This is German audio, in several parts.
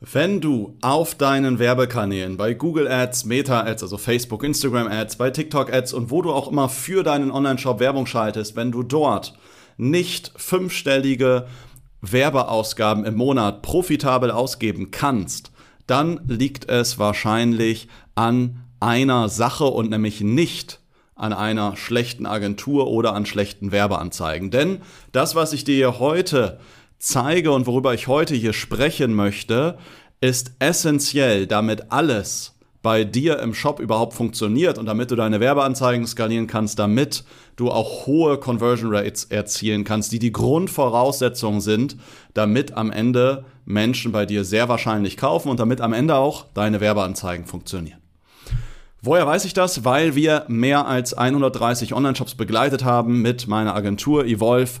Wenn du auf deinen Werbekanälen bei Google Ads, Meta Ads, also Facebook, Instagram Ads, bei TikTok Ads und wo du auch immer für deinen Online-Shop Werbung schaltest, wenn du dort nicht fünfstellige Werbeausgaben im Monat profitabel ausgeben kannst, dann liegt es wahrscheinlich an einer Sache und nämlich nicht an einer schlechten Agentur oder an schlechten Werbeanzeigen. Denn das, was ich dir heute zeige und worüber ich heute hier sprechen möchte, ist essentiell, damit alles bei dir im Shop überhaupt funktioniert und damit du deine Werbeanzeigen skalieren kannst, damit du auch hohe Conversion Rates erzielen kannst, die die Grundvoraussetzungen sind, damit am Ende Menschen bei dir sehr wahrscheinlich kaufen und damit am Ende auch deine Werbeanzeigen funktionieren. Woher weiß ich das? Weil wir mehr als 130 Online-Shops begleitet haben mit meiner Agentur Evolve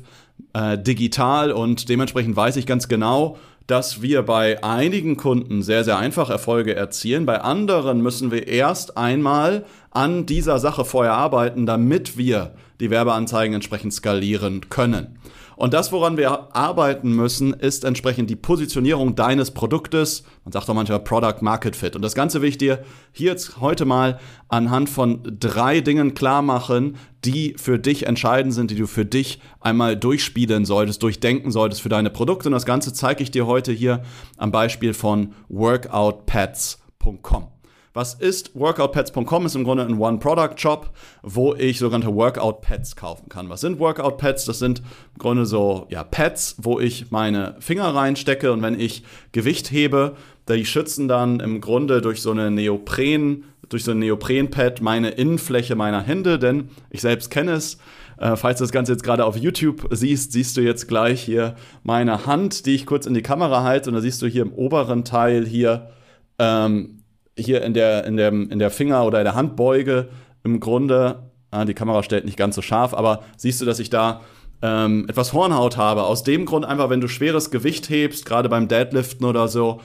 äh, digital und dementsprechend weiß ich ganz genau, dass wir bei einigen Kunden sehr, sehr einfach Erfolge erzielen. Bei anderen müssen wir erst einmal an dieser Sache vorher arbeiten, damit wir die Werbeanzeigen entsprechend skalieren können. Und das, woran wir arbeiten müssen, ist entsprechend die Positionierung deines Produktes. Man sagt auch manchmal Product Market Fit. Und das Ganze will ich dir hier jetzt heute mal anhand von drei Dingen klar machen, die für dich entscheidend sind, die du für dich einmal durchspielen solltest, durchdenken solltest für deine Produkte. Und das Ganze zeige ich dir heute hier am Beispiel von workoutpads.com. Was ist workoutpads.com? Ist im Grunde ein One-Product-Shop, wo ich sogenannte Workout-Pads kaufen kann. Was sind Workout-Pads? Das sind im Grunde so ja, Pads, wo ich meine Finger reinstecke und wenn ich Gewicht hebe, die schützen dann im Grunde durch so eine Neopren, durch so ein Neopren-Pad meine Innenfläche meiner Hände, denn ich selbst kenne es. Äh, falls du das Ganze jetzt gerade auf YouTube siehst, siehst du jetzt gleich hier meine Hand, die ich kurz in die Kamera halte und da siehst du hier im oberen Teil hier ähm, hier in der, in, der, in der Finger- oder in der Handbeuge im Grunde, ah, die Kamera stellt nicht ganz so scharf, aber siehst du, dass ich da ähm, etwas Hornhaut habe. Aus dem Grund einfach, wenn du schweres Gewicht hebst, gerade beim Deadliften oder so,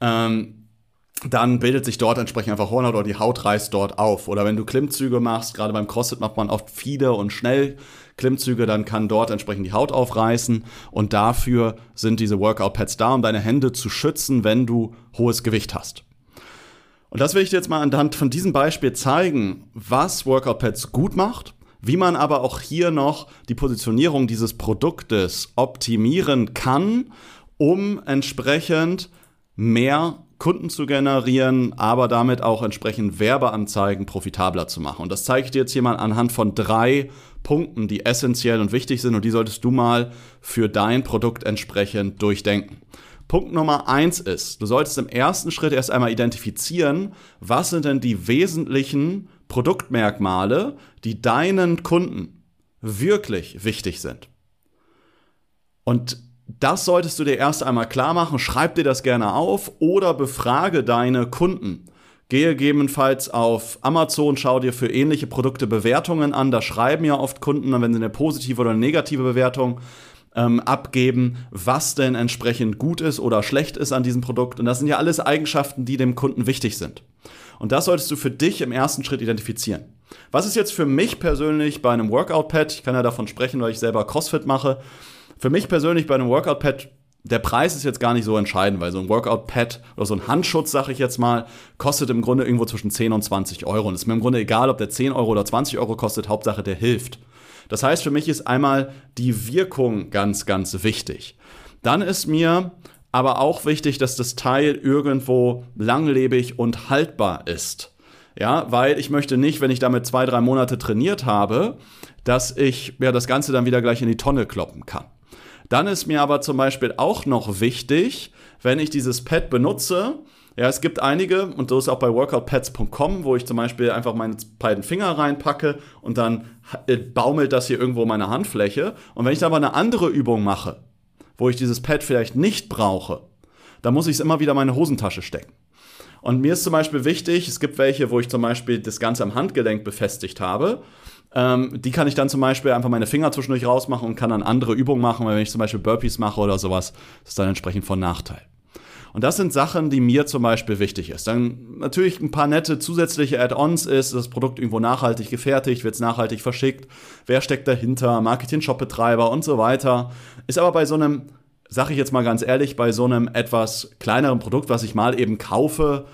ähm, dann bildet sich dort entsprechend einfach Hornhaut oder die Haut reißt dort auf. Oder wenn du Klimmzüge machst, gerade beim CrossFit macht man oft viele und schnell Klimmzüge, dann kann dort entsprechend die Haut aufreißen. Und dafür sind diese Workout-Pads da, um deine Hände zu schützen, wenn du hohes Gewicht hast. Und das will ich dir jetzt mal anhand von diesem Beispiel zeigen, was Workout Pads gut macht, wie man aber auch hier noch die Positionierung dieses Produktes optimieren kann, um entsprechend mehr Kunden zu generieren, aber damit auch entsprechend Werbeanzeigen profitabler zu machen. Und das zeige ich dir jetzt hier mal anhand von drei Punkten, die essentiell und wichtig sind und die solltest du mal für dein Produkt entsprechend durchdenken. Punkt Nummer eins ist, du solltest im ersten Schritt erst einmal identifizieren, was sind denn die wesentlichen Produktmerkmale, die deinen Kunden wirklich wichtig sind. Und das solltest du dir erst einmal klar machen. Schreib dir das gerne auf oder befrage deine Kunden. Gehe gegebenenfalls auf Amazon, schau dir für ähnliche Produkte Bewertungen an. Da schreiben ja oft Kunden, wenn sie eine positive oder eine negative Bewertung ähm, abgeben, was denn entsprechend gut ist oder schlecht ist an diesem Produkt. Und das sind ja alles Eigenschaften, die dem Kunden wichtig sind. Und das solltest du für dich im ersten Schritt identifizieren. Was ist jetzt für mich persönlich bei einem Workout-Pad, ich kann ja davon sprechen, weil ich selber CrossFit mache, für mich persönlich bei einem Workout-Pad der Preis ist jetzt gar nicht so entscheidend, weil so ein Workout-Pad oder so ein Handschutz, sag ich jetzt mal, kostet im Grunde irgendwo zwischen 10 und 20 Euro. Und es ist mir im Grunde egal, ob der 10 Euro oder 20 Euro kostet, Hauptsache der hilft. Das heißt, für mich ist einmal die Wirkung ganz, ganz wichtig. Dann ist mir aber auch wichtig, dass das Teil irgendwo langlebig und haltbar ist. Ja, weil ich möchte nicht, wenn ich damit zwei, drei Monate trainiert habe, dass ich ja, das Ganze dann wieder gleich in die Tonne kloppen kann. Dann ist mir aber zum Beispiel auch noch wichtig, wenn ich dieses Pad benutze, ja, es gibt einige, und so ist auch bei workoutpads.com, wo ich zum Beispiel einfach meine beiden Finger reinpacke und dann äh, baumelt das hier irgendwo meine Handfläche. Und wenn ich dann aber eine andere Übung mache, wo ich dieses Pad vielleicht nicht brauche, dann muss ich es immer wieder in meine Hosentasche stecken. Und mir ist zum Beispiel wichtig, es gibt welche, wo ich zum Beispiel das Ganze am Handgelenk befestigt habe. Ähm, die kann ich dann zum Beispiel einfach meine Finger zwischendurch rausmachen und kann dann andere Übungen machen, weil wenn ich zum Beispiel Burpees mache oder sowas, das ist dann entsprechend von Nachteil. Und das sind Sachen, die mir zum Beispiel wichtig ist. Dann natürlich ein paar nette zusätzliche Add-ons ist, das Produkt irgendwo nachhaltig gefertigt, wird es nachhaltig verschickt, wer steckt dahinter, Marketing-Shop-Betreiber und so weiter. Ist aber bei so einem, sag ich jetzt mal ganz ehrlich, bei so einem etwas kleineren Produkt, was ich mal eben kaufe,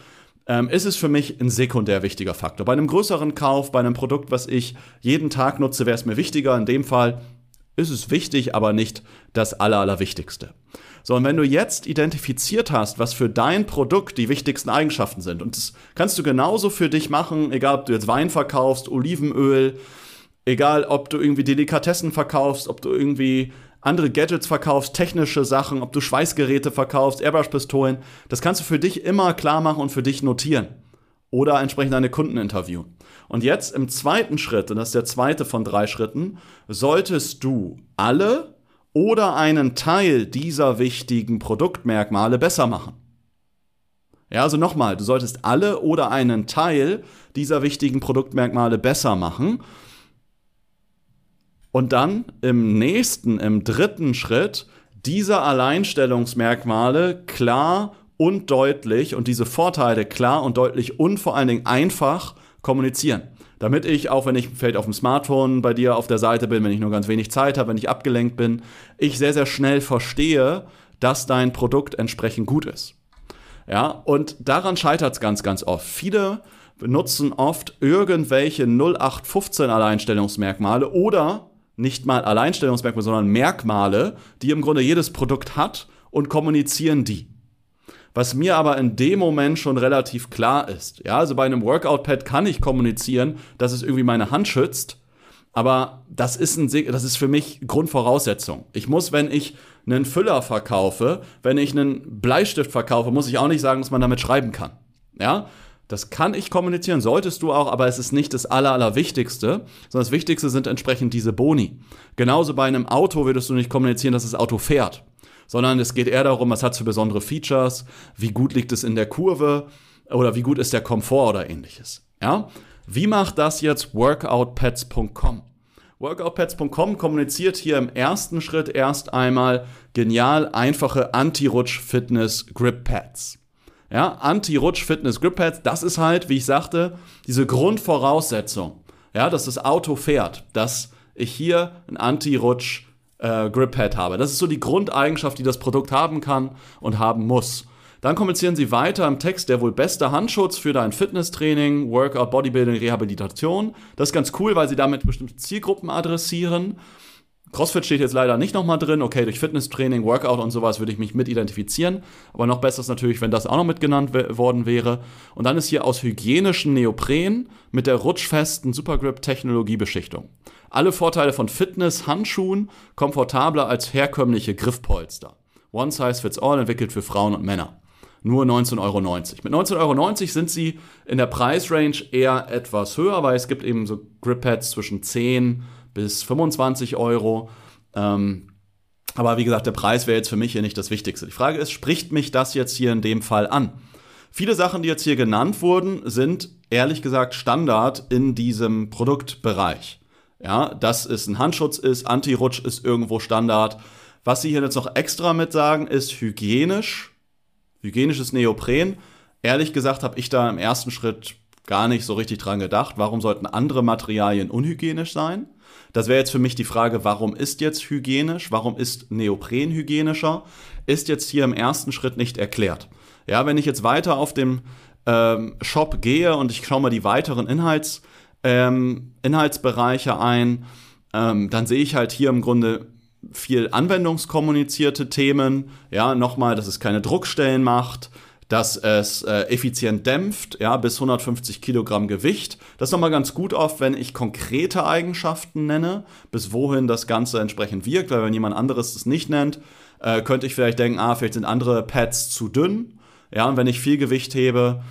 ähm, ist es für mich ein sekundär wichtiger Faktor. Bei einem größeren Kauf, bei einem Produkt, was ich jeden Tag nutze, wäre es mir wichtiger. In dem Fall ist es wichtig, aber nicht das Aller, Allerwichtigste. So, und wenn du jetzt identifiziert hast, was für dein Produkt die wichtigsten Eigenschaften sind, und das kannst du genauso für dich machen, egal ob du jetzt Wein verkaufst, Olivenöl, egal ob du irgendwie Delikatessen verkaufst, ob du irgendwie andere Gadgets verkaufst, technische Sachen, ob du Schweißgeräte verkaufst, Airbrush-Pistolen, das kannst du für dich immer klar machen und für dich notieren. Oder entsprechend deine Kunden interviewen. Und jetzt im zweiten Schritt, und das ist der zweite von drei Schritten, solltest du alle oder einen Teil dieser wichtigen Produktmerkmale besser machen. Ja, also nochmal, du solltest alle oder einen Teil dieser wichtigen Produktmerkmale besser machen. Und dann im nächsten, im dritten Schritt diese Alleinstellungsmerkmale klar und deutlich und diese Vorteile klar und deutlich und vor allen Dingen einfach kommunizieren damit ich, auch wenn ich vielleicht auf dem Smartphone bei dir auf der Seite bin, wenn ich nur ganz wenig Zeit habe, wenn ich abgelenkt bin, ich sehr, sehr schnell verstehe, dass dein Produkt entsprechend gut ist. Ja, und daran scheitert es ganz, ganz oft. Viele benutzen oft irgendwelche 0815 Alleinstellungsmerkmale oder nicht mal Alleinstellungsmerkmale, sondern Merkmale, die im Grunde jedes Produkt hat und kommunizieren die was mir aber in dem Moment schon relativ klar ist. Ja, also bei einem Workout-Pad kann ich kommunizieren, dass es irgendwie meine Hand schützt, aber das ist, ein, das ist für mich Grundvoraussetzung. Ich muss, wenn ich einen Füller verkaufe, wenn ich einen Bleistift verkaufe, muss ich auch nicht sagen, dass man damit schreiben kann. Ja, das kann ich kommunizieren, solltest du auch, aber es ist nicht das Aller, Allerwichtigste, sondern das Wichtigste sind entsprechend diese Boni. Genauso bei einem Auto würdest du nicht kommunizieren, dass das Auto fährt sondern es geht eher darum, was hat es für besondere Features, wie gut liegt es in der Kurve oder wie gut ist der Komfort oder ähnliches. Ja? Wie macht das jetzt workoutpads.com? Workoutpads.com kommuniziert hier im ersten Schritt erst einmal genial einfache Anti-Rutsch-Fitness-Grip-Pads. Ja, Anti-Rutsch-Fitness-Grip-Pads, das ist halt, wie ich sagte, diese Grundvoraussetzung, ja, dass das Auto fährt, dass ich hier ein Anti-Rutsch äh, Grip-Pad habe. Das ist so die Grundeigenschaft, die das Produkt haben kann und haben muss. Dann kommunizieren sie weiter im Text, der wohl beste Handschutz für dein Fitnesstraining, Workout, Bodybuilding, Rehabilitation. Das ist ganz cool, weil sie damit bestimmte Zielgruppen adressieren. CrossFit steht jetzt leider nicht nochmal drin. Okay, durch Fitnesstraining, Workout und sowas würde ich mich mit identifizieren. Aber noch besser ist natürlich, wenn das auch noch mitgenannt worden wäre. Und dann ist hier aus hygienischen Neopren mit der rutschfesten Supergrip-Technologiebeschichtung. Alle Vorteile von Fitness, Handschuhen, komfortabler als herkömmliche Griffpolster. One Size Fits All entwickelt für Frauen und Männer. Nur 19,90 Euro. Mit 19,90 Euro sind sie in der Preisrange eher etwas höher, weil es gibt eben so Grip-Pads zwischen 10 bis 25 Euro. Ähm, aber wie gesagt, der Preis wäre jetzt für mich hier nicht das Wichtigste. Die Frage ist, spricht mich das jetzt hier in dem Fall an? Viele Sachen, die jetzt hier genannt wurden, sind ehrlich gesagt Standard in diesem Produktbereich. Ja, dass es ein Handschutz ist, Anti-Rutsch ist irgendwo Standard. Was sie hier jetzt noch extra mit sagen, ist hygienisch, hygienisches Neopren. Ehrlich gesagt habe ich da im ersten Schritt gar nicht so richtig dran gedacht. Warum sollten andere Materialien unhygienisch sein? Das wäre jetzt für mich die Frage, warum ist jetzt hygienisch? Warum ist Neopren hygienischer? Ist jetzt hier im ersten Schritt nicht erklärt. Ja, wenn ich jetzt weiter auf dem ähm, Shop gehe und ich schaue mal die weiteren Inhalts ähm, Inhaltsbereiche ein. Ähm, dann sehe ich halt hier im Grunde viel anwendungskommunizierte Themen. Ja, nochmal, dass es keine Druckstellen macht, dass es äh, effizient dämpft, ja, bis 150 Kilogramm Gewicht. Das ist nochmal ganz gut oft, wenn ich konkrete Eigenschaften nenne, bis wohin das Ganze entsprechend wirkt, weil wenn jemand anderes das nicht nennt, äh, könnte ich vielleicht denken, ah, vielleicht sind andere Pads zu dünn. Ja, und wenn ich viel Gewicht hebe,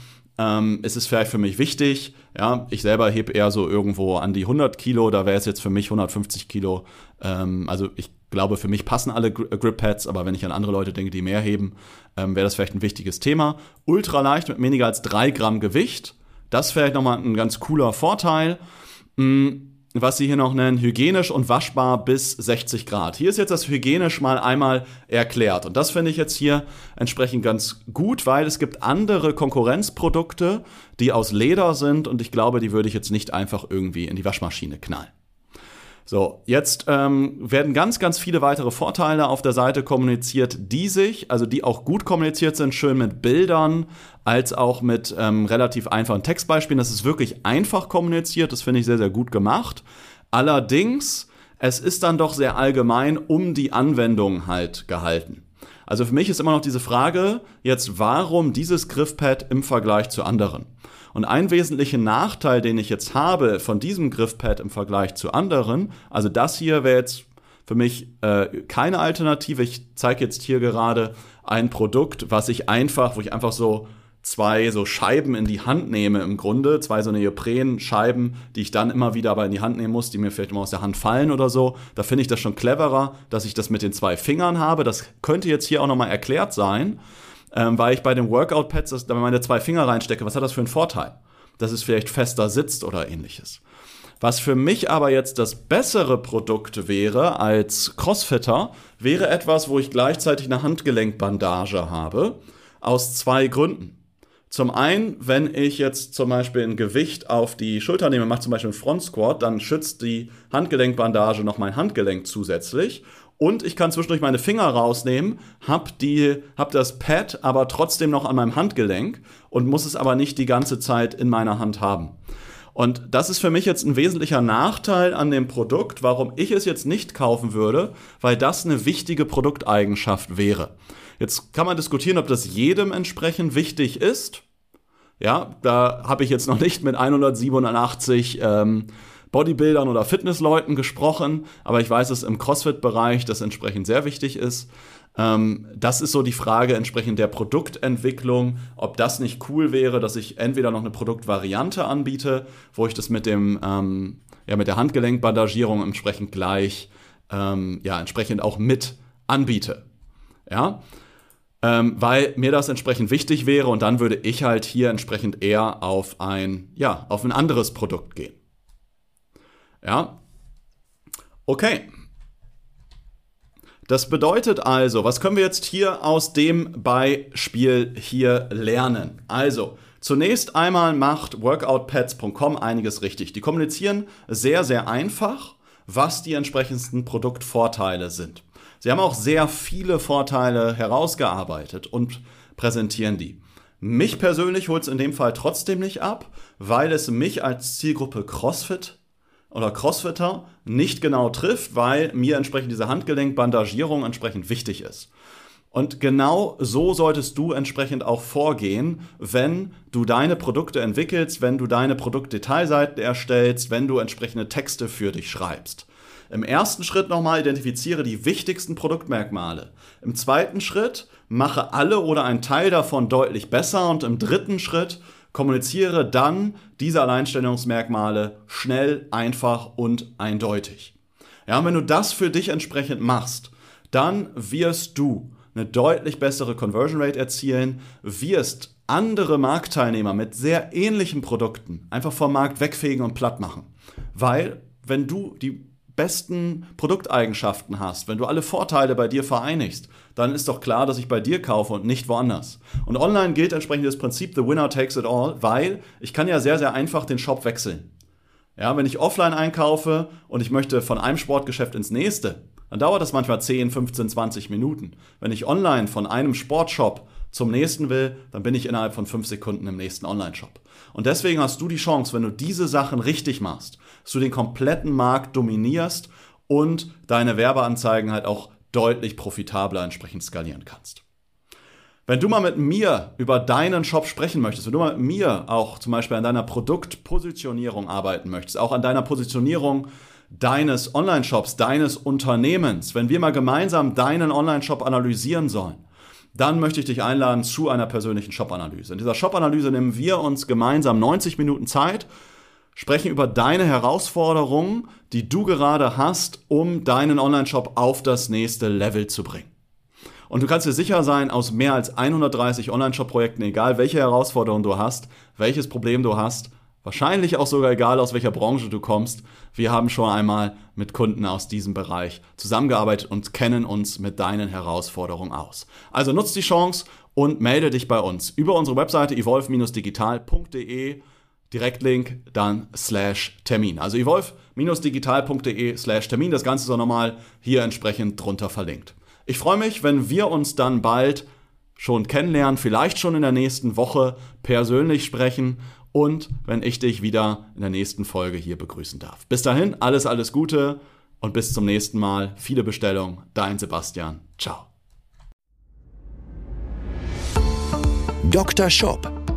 ähm, ist es vielleicht für mich wichtig. Ja, ich selber hebe eher so irgendwo an die 100 Kilo, da wäre es jetzt für mich 150 Kilo. Ähm, also ich glaube, für mich passen alle Grip Pads, aber wenn ich an andere Leute denke, die mehr heben, ähm, wäre das vielleicht ein wichtiges Thema. Ultra leicht mit weniger als drei Gramm Gewicht. Das wäre vielleicht nochmal ein ganz cooler Vorteil. Mhm was sie hier noch nennen, hygienisch und waschbar bis 60 Grad. Hier ist jetzt das hygienisch mal einmal erklärt. Und das finde ich jetzt hier entsprechend ganz gut, weil es gibt andere Konkurrenzprodukte, die aus Leder sind und ich glaube, die würde ich jetzt nicht einfach irgendwie in die Waschmaschine knallen. So, jetzt ähm, werden ganz, ganz viele weitere Vorteile auf der Seite kommuniziert, die sich, also die auch gut kommuniziert sind, schön mit Bildern, als auch mit ähm, relativ einfachen Textbeispielen. Das ist wirklich einfach kommuniziert, das finde ich sehr, sehr gut gemacht. Allerdings, es ist dann doch sehr allgemein um die Anwendung halt gehalten. Also für mich ist immer noch diese Frage, jetzt warum dieses Griffpad im Vergleich zu anderen? Und ein wesentlicher Nachteil, den ich jetzt habe von diesem Griffpad im Vergleich zu anderen, also das hier wäre jetzt für mich äh, keine Alternative. Ich zeige jetzt hier gerade ein Produkt, was ich einfach, wo ich einfach so zwei so Scheiben in die Hand nehme im Grunde, zwei so Neopren-Scheiben, die ich dann immer wieder aber in die Hand nehmen muss, die mir vielleicht immer aus der Hand fallen oder so. Da finde ich das schon cleverer, dass ich das mit den zwei Fingern habe. Das könnte jetzt hier auch nochmal erklärt sein ähm, weil ich bei den Workout-Pads, da meine zwei Finger reinstecke, was hat das für einen Vorteil? Dass es vielleicht fester sitzt oder ähnliches. Was für mich aber jetzt das bessere Produkt wäre als Crossfitter, wäre etwas, wo ich gleichzeitig eine Handgelenkbandage habe, aus zwei Gründen. Zum einen, wenn ich jetzt zum Beispiel ein Gewicht auf die Schulter nehme, mache zum Beispiel einen Front Squat, dann schützt die Handgelenkbandage noch mein Handgelenk zusätzlich und ich kann zwischendurch meine Finger rausnehmen, hab, die, hab das Pad aber trotzdem noch an meinem Handgelenk und muss es aber nicht die ganze Zeit in meiner Hand haben. Und das ist für mich jetzt ein wesentlicher Nachteil an dem Produkt, warum ich es jetzt nicht kaufen würde, weil das eine wichtige Produkteigenschaft wäre. Jetzt kann man diskutieren, ob das jedem entsprechend wichtig ist. Ja, da habe ich jetzt noch nicht mit 187 ähm, Bodybuildern oder Fitnessleuten gesprochen, aber ich weiß, dass im CrossFit-Bereich das entsprechend sehr wichtig ist. Ähm, das ist so die Frage entsprechend der Produktentwicklung, ob das nicht cool wäre, dass ich entweder noch eine Produktvariante anbiete, wo ich das mit dem ähm, ja mit der Handgelenkbandagierung entsprechend gleich ähm, ja entsprechend auch mit anbiete. Ja, ähm, weil mir das entsprechend wichtig wäre und dann würde ich halt hier entsprechend eher auf ein, ja, auf ein anderes Produkt gehen. Ja. Okay. Das bedeutet also, was können wir jetzt hier aus dem Beispiel hier lernen? Also, zunächst einmal macht workoutpads.com einiges richtig. Die kommunizieren sehr, sehr einfach, was die entsprechendsten Produktvorteile sind. Sie haben auch sehr viele Vorteile herausgearbeitet und präsentieren die. Mich persönlich holt es in dem Fall trotzdem nicht ab, weil es mich als Zielgruppe CrossFit oder Crossfitter nicht genau trifft, weil mir entsprechend diese Handgelenkbandagierung entsprechend wichtig ist. Und genau so solltest du entsprechend auch vorgehen, wenn du deine Produkte entwickelst, wenn du deine Produktdetailseiten erstellst, wenn du entsprechende Texte für dich schreibst. Im ersten Schritt nochmal identifiziere die wichtigsten Produktmerkmale. Im zweiten Schritt mache alle oder einen Teil davon deutlich besser und im dritten Schritt Kommuniziere dann diese Alleinstellungsmerkmale schnell, einfach und eindeutig. Ja, und wenn du das für dich entsprechend machst, dann wirst du eine deutlich bessere Conversion Rate erzielen, wirst andere Marktteilnehmer mit sehr ähnlichen Produkten einfach vom Markt wegfegen und platt machen. Weil, wenn du die besten Produkteigenschaften hast, wenn du alle Vorteile bei dir vereinigst, dann ist doch klar, dass ich bei dir kaufe und nicht woanders. Und online gilt entsprechend das Prinzip The Winner Takes It All, weil ich kann ja sehr, sehr einfach den Shop wechseln. Ja, wenn ich offline einkaufe und ich möchte von einem Sportgeschäft ins nächste, dann dauert das manchmal 10, 15, 20 Minuten. Wenn ich online von einem Sportshop zum nächsten will, dann bin ich innerhalb von 5 Sekunden im nächsten Online-Shop. Und deswegen hast du die Chance, wenn du diese Sachen richtig machst, dass du den kompletten Markt dominierst und deine Werbeanzeigen halt auch deutlich profitabler entsprechend skalieren kannst. Wenn du mal mit mir über deinen Shop sprechen möchtest, wenn du mal mit mir auch zum Beispiel an deiner Produktpositionierung arbeiten möchtest, auch an deiner Positionierung deines Online-Shops, deines Unternehmens, wenn wir mal gemeinsam deinen Online-Shop analysieren sollen, dann möchte ich dich einladen zu einer persönlichen Shop-Analyse. In dieser Shop-Analyse nehmen wir uns gemeinsam 90 Minuten Zeit sprechen über deine Herausforderungen, die du gerade hast, um deinen Online-Shop auf das nächste Level zu bringen. Und du kannst dir sicher sein, aus mehr als 130 Online-Shop-Projekten, egal welche Herausforderung du hast, welches Problem du hast, wahrscheinlich auch sogar egal aus welcher Branche du kommst, wir haben schon einmal mit Kunden aus diesem Bereich zusammengearbeitet und kennen uns mit deinen Herausforderungen aus. Also nutzt die Chance und melde dich bei uns über unsere Webseite evolve-digital.de Direktlink, dann slash Termin. Also evolve-digital.de slash Termin. Das Ganze ist auch nochmal hier entsprechend drunter verlinkt. Ich freue mich, wenn wir uns dann bald schon kennenlernen, vielleicht schon in der nächsten Woche persönlich sprechen und wenn ich dich wieder in der nächsten Folge hier begrüßen darf. Bis dahin, alles, alles Gute und bis zum nächsten Mal. Viele Bestellungen. Dein Sebastian. Ciao. Dr. Shop,